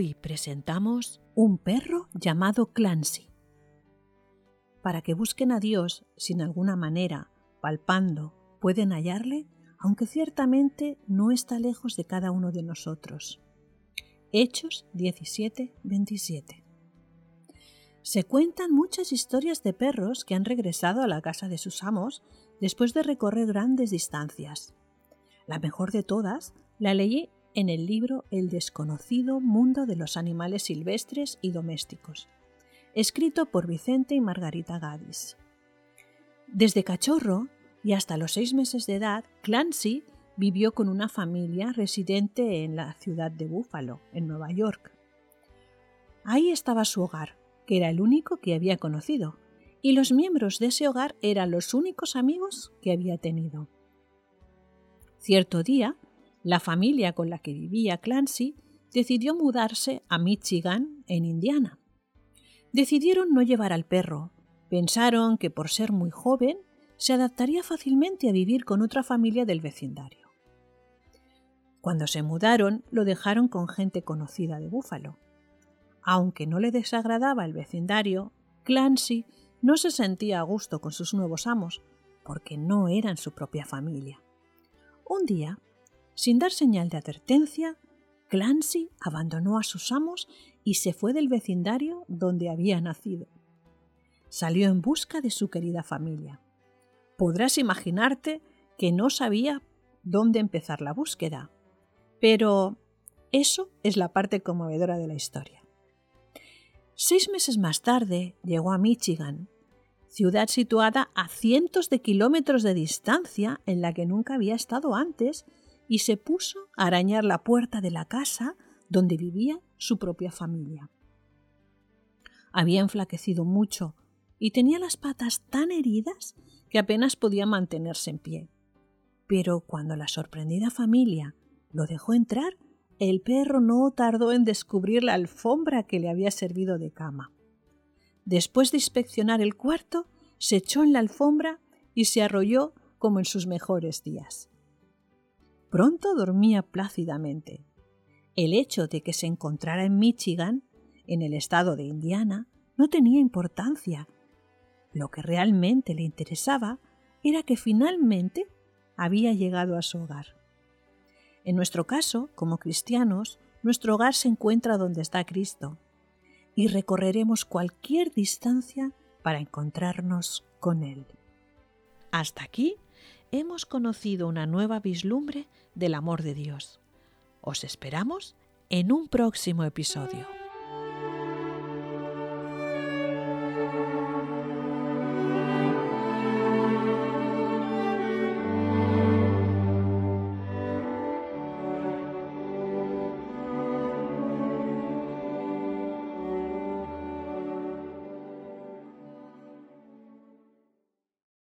Hoy presentamos un perro llamado Clancy. Para que busquen a Dios sin alguna manera, palpando, pueden hallarle, aunque ciertamente no está lejos de cada uno de nosotros. Hechos 17, 27. Se cuentan muchas historias de perros que han regresado a la casa de sus amos después de recorrer grandes distancias. La mejor de todas la leí en el libro El desconocido mundo de los animales silvestres y domésticos, escrito por Vicente y Margarita Gadis. Desde cachorro y hasta los seis meses de edad, Clancy vivió con una familia residente en la ciudad de Buffalo, en Nueva York. Ahí estaba su hogar, que era el único que había conocido, y los miembros de ese hogar eran los únicos amigos que había tenido. Cierto día, la familia con la que vivía Clancy decidió mudarse a Michigan, en Indiana. Decidieron no llevar al perro. Pensaron que por ser muy joven se adaptaría fácilmente a vivir con otra familia del vecindario. Cuando se mudaron, lo dejaron con gente conocida de Búfalo. Aunque no le desagradaba el vecindario, Clancy no se sentía a gusto con sus nuevos amos, porque no eran su propia familia. Un día, sin dar señal de advertencia, Clancy abandonó a sus amos y se fue del vecindario donde había nacido. Salió en busca de su querida familia. Podrás imaginarte que no sabía dónde empezar la búsqueda, pero eso es la parte conmovedora de la historia. Seis meses más tarde llegó a Michigan, ciudad situada a cientos de kilómetros de distancia en la que nunca había estado antes y se puso a arañar la puerta de la casa donde vivía su propia familia. Había enflaquecido mucho y tenía las patas tan heridas que apenas podía mantenerse en pie. Pero cuando la sorprendida familia lo dejó entrar, el perro no tardó en descubrir la alfombra que le había servido de cama. Después de inspeccionar el cuarto, se echó en la alfombra y se arrolló como en sus mejores días. Pronto dormía plácidamente. El hecho de que se encontrara en Michigan, en el estado de Indiana, no tenía importancia. Lo que realmente le interesaba era que finalmente había llegado a su hogar. En nuestro caso, como cristianos, nuestro hogar se encuentra donde está Cristo, y recorreremos cualquier distancia para encontrarnos con Él. Hasta aquí hemos conocido una nueva vislumbre del amor de Dios. Os esperamos en un próximo episodio.